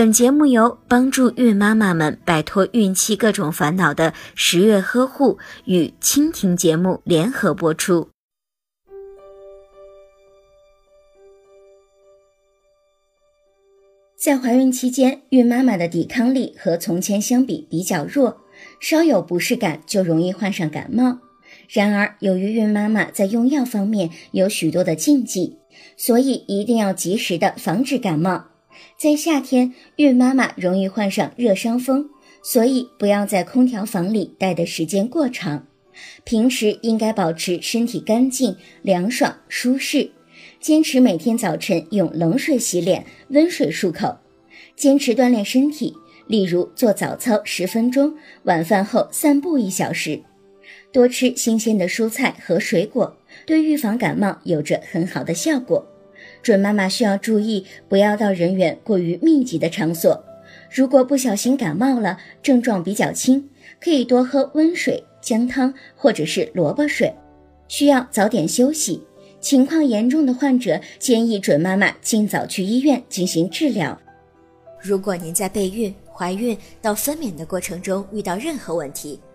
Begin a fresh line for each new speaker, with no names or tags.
本节目由帮助孕妈妈们摆脱孕期各种烦恼的十月呵护与蜻蜓节目联合播出。在怀孕期间，孕妈妈的抵抗力和从前相比比较弱，稍有不适感就容易患上感冒。然而，由于孕妈妈在用药方面有许多的禁忌，所以一定要及时的防止感冒。在夏天，孕妈妈容易患上热伤风，所以不要在空调房里待的时间过长。平时应该保持身体干净、凉爽、舒适，坚持每天早晨用冷水洗脸、温水漱口，坚持锻炼身体，例如做早操十分钟，晚饭后散步一小时，多吃新鲜的蔬菜和水果，对预防感冒有着很好的效果。准妈妈需要注意，不要到人员过于密集的场所。如果不小心感冒了，症状比较轻，可以多喝温水、姜汤或者是萝卜水。需要早点休息。情况严重的患者，建议准妈妈尽早去医院进行治疗。
如果您在备孕、怀孕到分娩的过程中遇到任何问题，